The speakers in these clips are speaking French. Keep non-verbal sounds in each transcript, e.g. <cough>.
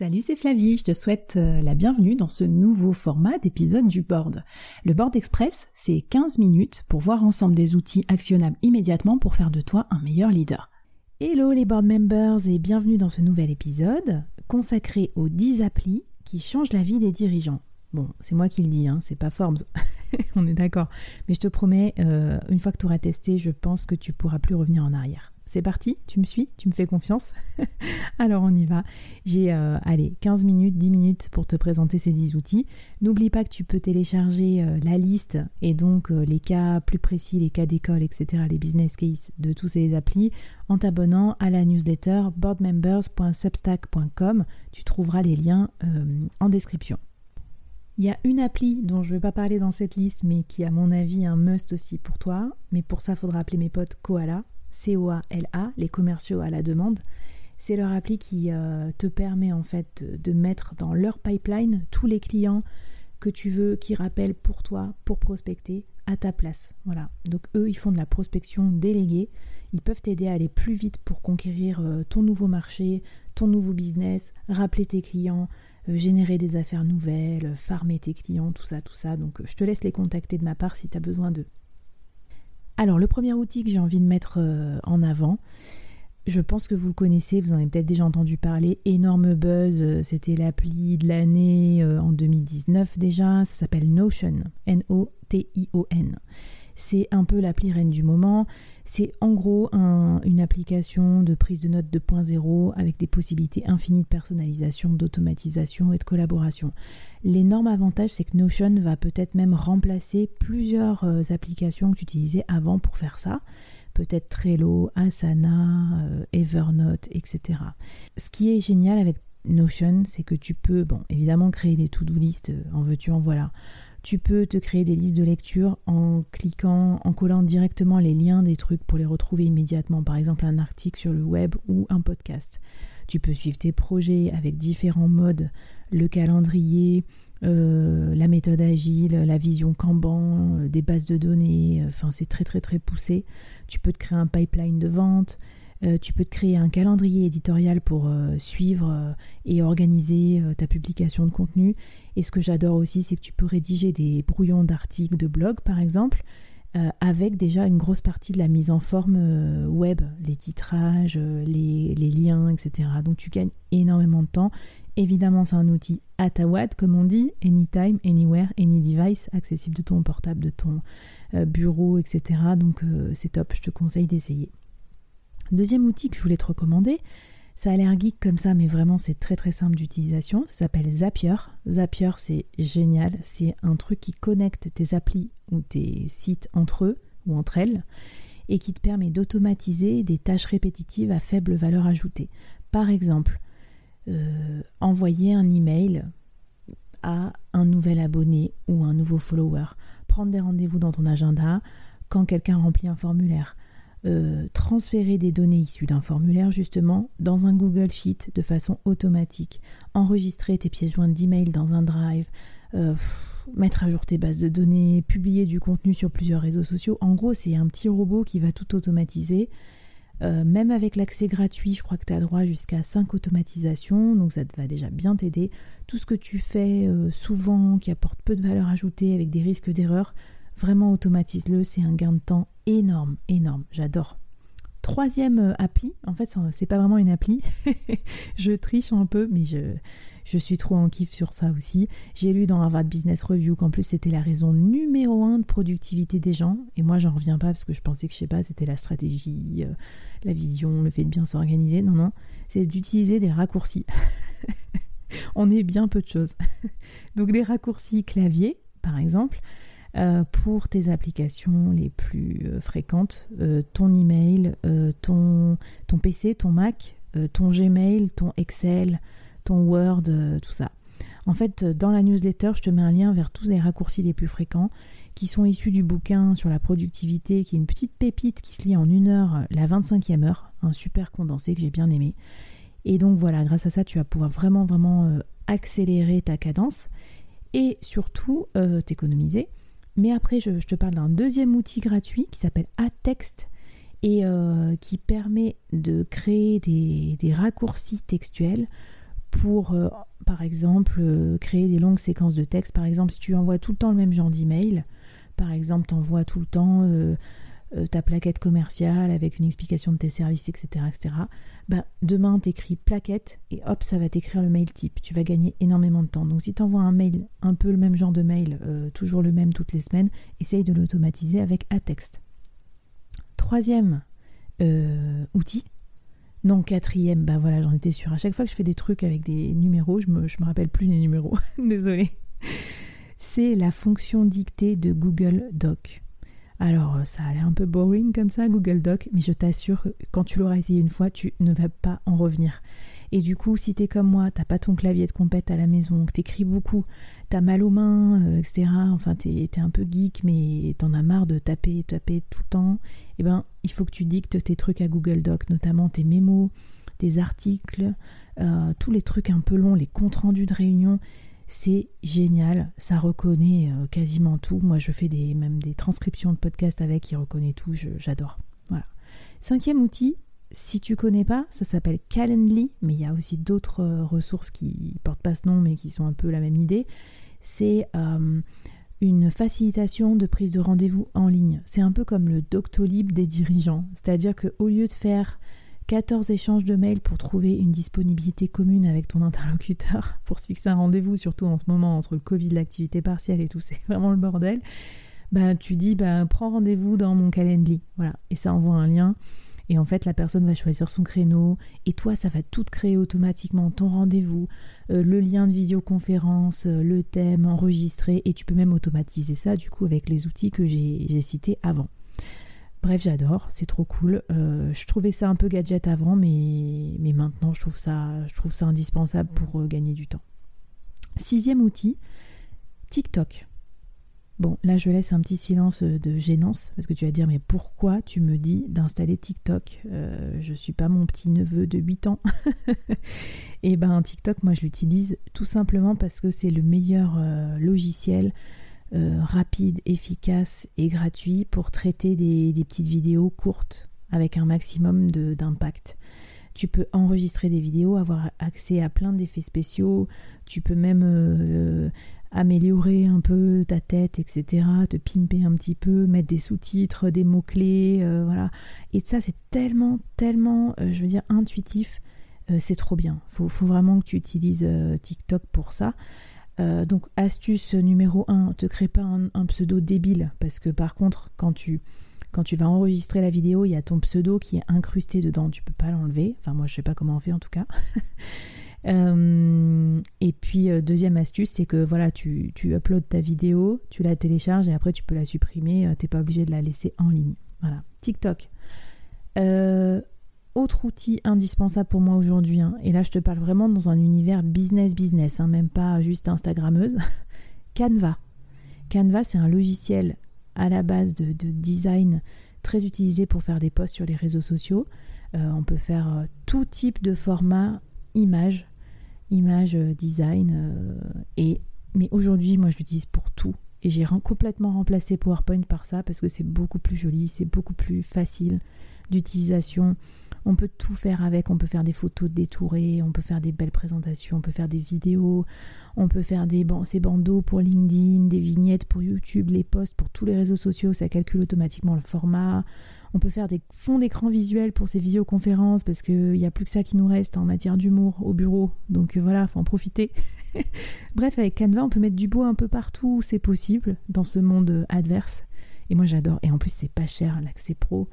Salut, c'est Flavie, je te souhaite euh, la bienvenue dans ce nouveau format d'épisode du board. Le board express, c'est 15 minutes pour voir ensemble des outils actionnables immédiatement pour faire de toi un meilleur leader. Hello les board members et bienvenue dans ce nouvel épisode consacré aux 10 applis qui changent la vie des dirigeants. Bon, c'est moi qui le dis, hein, c'est pas Forbes, <laughs> on est d'accord. Mais je te promets, euh, une fois que tu auras testé, je pense que tu pourras plus revenir en arrière. C'est parti, tu me suis, tu me fais confiance. <laughs> Alors on y va. J'ai euh, allez, 15 minutes, 10 minutes pour te présenter ces 10 outils. N'oublie pas que tu peux télécharger euh, la liste et donc euh, les cas plus précis, les cas d'école, etc., les business cases de tous ces applis en t'abonnant à la newsletter boardmembers.substack.com. Tu trouveras les liens en description. Il y a une appli dont je ne vais pas parler dans cette liste, mais qui à mon avis est un must aussi pour toi. Mais pour ça, il faudra appeler mes potes Koala. C-O-A-L-A, les commerciaux à la demande. C'est leur appli qui euh, te permet en fait de mettre dans leur pipeline tous les clients que tu veux qui rappellent pour toi, pour prospecter à ta place. Voilà. Donc eux, ils font de la prospection déléguée. Ils peuvent t'aider à aller plus vite pour conquérir euh, ton nouveau marché, ton nouveau business, rappeler tes clients, euh, générer des affaires nouvelles, farmer tes clients, tout ça, tout ça. Donc je te laisse les contacter de ma part si tu as besoin d'eux. Alors, le premier outil que j'ai envie de mettre euh, en avant, je pense que vous le connaissez, vous en avez peut-être déjà entendu parler. Énorme buzz, euh, c'était l'appli de l'année euh, en 2019 déjà. Ça s'appelle Notion, N-O-T-I-O-N. C'est un peu l'appli reine du moment. C'est en gros une application de prise de notes 2.0 avec des possibilités infinies de personnalisation, d'automatisation et de collaboration. L'énorme avantage, c'est que Notion va peut-être même remplacer plusieurs euh, applications que tu utilisais avant pour faire ça. Peut-être Trello, Asana, euh, Evernote, etc. Ce qui est génial avec Notion, c'est que tu peux, bon, évidemment, créer des to-do list, euh, en veux-tu, en voilà. Tu peux te créer des listes de lecture en cliquant, en collant directement les liens des trucs pour les retrouver immédiatement, par exemple un article sur le web ou un podcast. Tu peux suivre tes projets avec différents modes, le calendrier, euh, la méthode agile, la vision Kanban, euh, des bases de données, enfin c'est très très très poussé. Tu peux te créer un pipeline de vente, euh, tu peux te créer un calendrier éditorial pour euh, suivre euh, et organiser ta publication de contenu. Et ce que j'adore aussi, c'est que tu peux rédiger des brouillons d'articles de blog, par exemple, avec déjà une grosse partie de la mise en forme web, les titrages, les, liens, etc. Donc tu gagnes énormément de temps. Évidemment, c'est un outil à ta watt, comme on dit, anytime, anywhere, any device, accessible de ton portable, de ton bureau, etc. Donc c'est top, je te conseille d'essayer. Deuxième outil que je voulais te recommander, ça a l'air geek comme ça, mais vraiment c'est très très simple d'utilisation. Ça s'appelle Zapier. Zapier, c'est génial. C'est un truc qui connecte tes applis ou tes sites entre eux ou entre elles et qui te permet d'automatiser des tâches répétitives à faible valeur ajoutée. Par exemple, euh, envoyer un email à un nouvel abonné ou un nouveau follower, prendre des rendez-vous dans ton agenda quand quelqu'un remplit un formulaire, euh, transférer des données issues d'un formulaire justement dans un Google Sheet de façon automatique, enregistrer tes pièces jointes d'email dans un drive, euh, mettre à jour tes bases de données, publier du contenu sur plusieurs réseaux sociaux. En gros, c'est un petit robot qui va tout automatiser. Euh, même avec l'accès gratuit, je crois que tu as droit jusqu'à 5 automatisations, donc ça va déjà bien t'aider. Tout ce que tu fais souvent, qui apporte peu de valeur ajoutée, avec des risques d'erreur, Vraiment automatise-le, c'est un gain de temps énorme, énorme. J'adore. Troisième euh, appli, en fait, c'est pas vraiment une appli. <laughs> je triche un peu, mais je, je suis trop en kiff sur ça aussi. J'ai lu dans Harvard Business Review qu'en plus c'était la raison numéro un de productivité des gens. Et moi, j'en reviens pas parce que je pensais que, je sais pas, c'était la stratégie, euh, la vision, le fait de bien s'organiser. Non, non, c'est d'utiliser des raccourcis. <laughs> On est bien peu de choses. <laughs> Donc, les raccourcis clavier, par exemple, euh, pour tes applications les plus euh, fréquentes, euh, ton email, ton, ton PC, ton Mac, ton Gmail, ton Excel, ton Word, tout ça. En fait, dans la newsletter, je te mets un lien vers tous les raccourcis les plus fréquents qui sont issus du bouquin sur la productivité, qui est une petite pépite qui se lit en une heure, la 25e heure, un super condensé que j'ai bien aimé. Et donc voilà, grâce à ça, tu vas pouvoir vraiment, vraiment accélérer ta cadence et surtout t'économiser. Mais après, je, te parle d'un deuxième outil gratuit qui s'appelle Atext et euh, qui permet de créer des, raccourcis textuels pour, euh, par exemple, euh, créer des longues séquences de texte. Par exemple, si tu envoies tout le temps le même genre d'email, par exemple, tu envoies tout le temps euh, ta plaquette commerciale avec une explication de tes services, etc., etc., bah, demain, tu écris plaquette et hop, ça va t'écrire le mail type. Tu vas gagner énormément de temps. Donc, si tu envoies un mail, un peu le même genre de mail, toujours le même toutes les semaines, essaye de l'automatiser avec un texte. Troisième outil, non, quatrième, bah voilà, j'en étais sûre. À chaque fois que je fais des trucs avec des numéros, je me, me rappelle plus les numéros. <laughs> Désolée. C'est la fonction dictée de Google Doc. Alors, euh, ça a l'air un peu boring comme ça, Google Doc, mais je t'assure que quand tu l'auras essayé une fois, tu ne vas pas en revenir. Et du coup, si t'es comme moi, t'as pas ton clavier de compète à la maison, que t'écris beaucoup, t'as mal aux mains, euh, etc. Enfin, t'es es un peu geek, mais t'en as marre de taper, taper tout le temps. Eh ben, il faut que tu dictes tes trucs à Google Doc, notamment tes mémos, tes articles, euh, tous les trucs un peu longs, les comptes rendus de réunion. C'est génial, ça reconnaît euh, quasiment tout. Moi, je fais des, même des transcriptions de podcasts avec, il reconnaît tout, j'adore. Voilà. Cinquième outil, si tu connais pas, ça s'appelle Calendly, mais il y a aussi d'autres euh, ressources qui portent pas ce nom, mais qui sont un peu la même idée. C'est euh, une facilitation de prise de rendez-vous en ligne. C'est un peu comme le Doctolib des dirigeants. C'est-à-dire qu'au lieu de faire 14 échanges de mails pour trouver une disponibilité commune avec ton interlocuteur <laughs> pour se fixer un rendez-vous, surtout en ce moment entre le Covid, l'activité partielle et tout, <laughs> c'est vraiment le bordel. Bah, tu dis, bah, prends rendez-vous dans mon Calendly. Voilà. Et ça envoie un lien. Et en fait, la personne va choisir son créneau et toi, ça va tout créer automatiquement, ton rendez-vous, euh, le lien de visioconférence, euh, le thème enregistré et tu peux même automatiser ça du coup avec les outils que j'ai cités avant. Bref, j'adore, c'est trop cool. Euh, je trouvais ça un peu gadget avant, mais, maintenant je trouve, ça, indispensable pour gagner du temps. Sixième outil, TikTok. Bon, là je laisse un petit silence euh, de gênance parce que tu vas dire mais pourquoi tu me dis d'installer TikTok? Euh, Je suis pas mon petit neveu de 8 ans. et <laughs> eh ben TikTok, moi je l'utilise tout simplement parce que c'est le meilleur euh, logiciel rapide, efficace et gratuit pour traiter des, petites vidéos courtes avec un maximum d'impact. Tu peux enregistrer des vidéos, avoir accès à plein d'effets spéciaux. Tu peux même améliorer un peu ta tête, etc., te pimper un petit peu, mettre des sous-titres, des mots-clés, euh, voilà. Et ça, c'est tellement, tellement, euh, je veux dire, intuitif, euh, c'est trop bien. Faut, faut vraiment que tu utilises TikTok pour ça. Donc, astuce numéro 1, te crée pas un, pseudo débile, parce que par contre, quand tu, vas enregistrer la vidéo, il y a ton pseudo qui est incrusté dedans, tu peux pas l'enlever. Enfin, moi, je sais pas comment on fait en tout cas. <laughs> Euh, et puis euh, deuxième astuce, c'est que voilà, tu, tu uploads ta vidéo, tu la télécharges et après tu peux la supprimer. Euh, t'es pas obligé de la laisser en ligne. Voilà. TikTok. Autre outil indispensable pour moi aujourd'hui, hein, et là je te parle vraiment dans un univers business business, hein, même pas juste Instagrammeuse. <laughs> Canva. Canva, c'est un logiciel à la base de, de, design très utilisé pour faire des posts sur les réseaux sociaux. on peut faire tout type de format image image, euh, design. Euh, et, mais aujourd'hui, moi, je l'utilise pour tout. Et j'ai complètement remplacé PowerPoint par ça parce que c'est beaucoup plus joli, c'est beaucoup plus facile d'utilisation. On peut tout faire avec, on peut faire des photos détourées, on peut faire des belles présentations, on peut faire des vidéos, on peut faire des ces bandeaux pour LinkedIn, des vignettes pour YouTube, les posts pour tous les réseaux sociaux, ça calcule automatiquement le format. On peut faire des fonds d'écran visuels pour ces visioconférences parce qu'il n'y a plus que ça qui nous reste en matière d'humour au bureau. Donc euh, voilà, faut en profiter. <laughs> Bref, avec Canva, on peut mettre du beau un peu partout c'est possible dans ce monde adverse. Et moi j'adore. Et en plus, c'est pas cher, l'accès pro.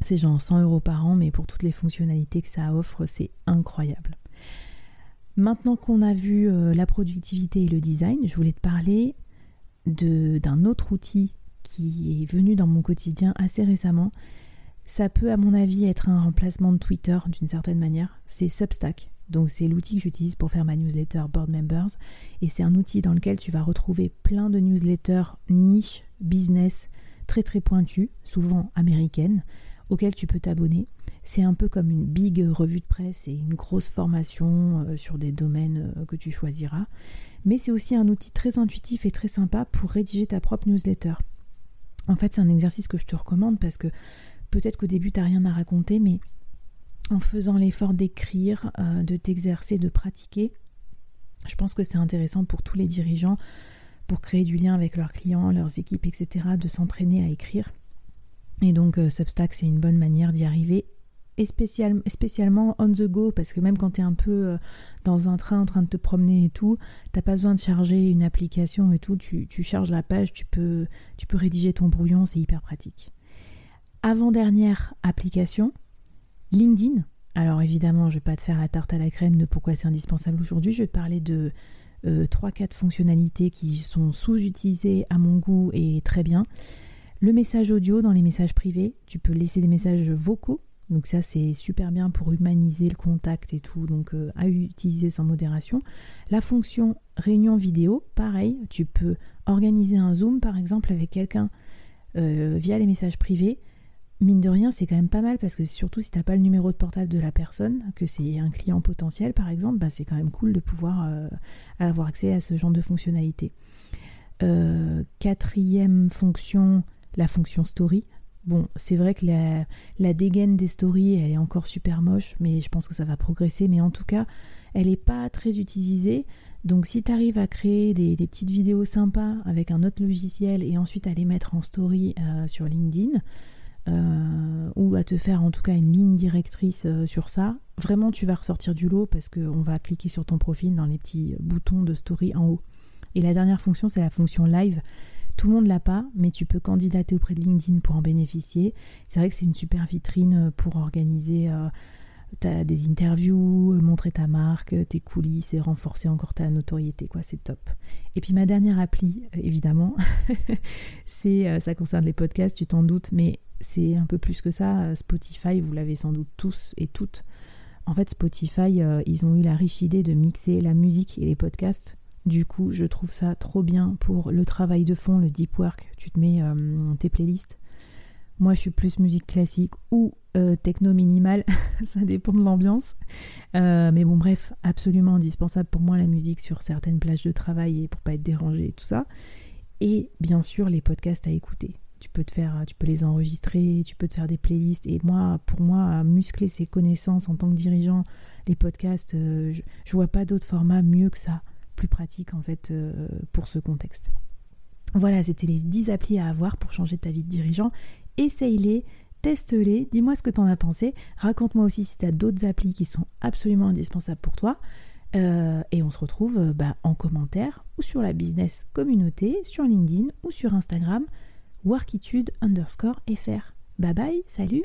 C'est genre 100 euros par an, mais pour toutes les fonctionnalités que ça offre, c'est incroyable. Maintenant qu'on a vu euh, la productivité et le design, je voulais te parler d'un autre outil qui est venu dans mon quotidien assez récemment. Ça peut, à mon avis, être un remplacement de Twitter d'une certaine manière. C'est Substack. Donc, c'est l'outil que j'utilise pour faire ma newsletter Board Members. Et c'est un outil dans lequel tu vas retrouver plein de newsletters niche, business, très très pointues, souvent américaines, auxquelles tu peux t'abonner. C'est un peu comme une big revue de presse et une grosse formation euh, sur des domaines euh, que tu choisiras. Mais c'est aussi un outil très intuitif et très sympa pour rédiger ta propre newsletter. En fait, c'est un exercice que je te recommande parce que peut-être qu'au début, tu n'as rien à raconter, mais en faisant l'effort d'écrire, euh, de t'exercer, de pratiquer. Je pense que c'est intéressant pour tous les dirigeants, pour créer du lien avec leurs clients, leurs équipes, etc., de s'entraîner à écrire. Et donc euh, Substack, c'est une bonne manière d'y arriver. Et spécialement on the go, parce que même quand tu es un peu euh, dans un train en train de te promener et tout, t'as pas besoin de charger une application et tout, tu, charges la page, tu peux, tu peux rédiger ton brouillon, c'est hyper pratique. Avant-dernière application, LinkedIn. Alors évidemment, je vais pas te faire la tarte à la crème de pourquoi c'est indispensable aujourd'hui, je vais parler de 3-4 euh, fonctionnalités qui sont sous-utilisées à mon goût et très bien. Le message audio dans les messages privés, tu peux laisser des messages vocaux. Donc ça c'est super bien pour humaniser le contact et tout, donc euh, à utiliser sans modération. La fonction réunion vidéo, pareil, tu peux organiser un zoom par exemple avec quelqu'un euh, via les messages privés. Mine de rien, c'est quand même pas mal parce que surtout si tu n'as pas le numéro de portable de la personne, que c'est un client potentiel par exemple, bah, c'est quand même cool de pouvoir euh, avoir accès à ce genre de fonctionnalité. quatrième fonction, la fonction story. Bon, c'est vrai que la, dégaine des stories, elle est encore super moche, mais je pense que ça va progresser. Mais en tout cas, elle n'est pas très utilisée. Donc si tu arrives à créer des, petites vidéos sympas avec un autre logiciel et ensuite à les mettre en story euh, sur LinkedIn, euh, ou à te faire en tout cas une ligne directrice euh, sur ça, vraiment tu vas ressortir du lot parce qu'on va cliquer sur ton profil dans les petits boutons de story en haut. Et la dernière fonction, c'est la fonction live tout le monde l'a pas, mais tu peux candidater auprès de LinkedIn pour en bénéficier. C'est vrai que c'est une super vitrine pour organiser euh, des interviews, euh, montrer ta marque, tes coulisses et renforcer encore ta notoriété. quoi. C'est top. Et puis ma dernière appli, euh, évidemment, <laughs> c'est ça concerne les podcasts, tu t'en doutes, mais c'est un peu plus que ça. Spotify, vous l'avez sans doute tous et toutes. En fait, Spotify, ils ont eu la riche idée de mixer la musique et les podcasts du coup, je trouve ça trop bien pour le travail de fond, le deep work. Tu te mets euh, tes playlists. Moi, je suis plus musique classique ou euh, techno minimal, <laughs> ça dépend de l'ambiance. Euh, mais bon, bref, absolument indispensable pour moi la musique sur certaines plages de travail et pour pas être dérangé et tout ça. Et bien sûr, les podcasts à écouter. Tu peux te faire, tu peux les enregistrer, tu peux te faire des playlists. Et moi, pour moi, muscler ses connaissances en tant que dirigeant, les podcasts, je, je vois pas d'autre format mieux que ça plus pratique en fait euh, pour ce contexte. Voilà, c'était les 10 applis à avoir pour changer ta vie de dirigeant. Essaye-les, teste-les, dis-moi ce que tu en as pensé. Raconte-moi aussi si tu as d'autres applis qui sont absolument indispensables pour toi. Euh, et on se retrouve euh, bah, en commentaire ou sur la business communauté, sur LinkedIn ou sur Instagram, workitude underscore fr. Bye bye, salut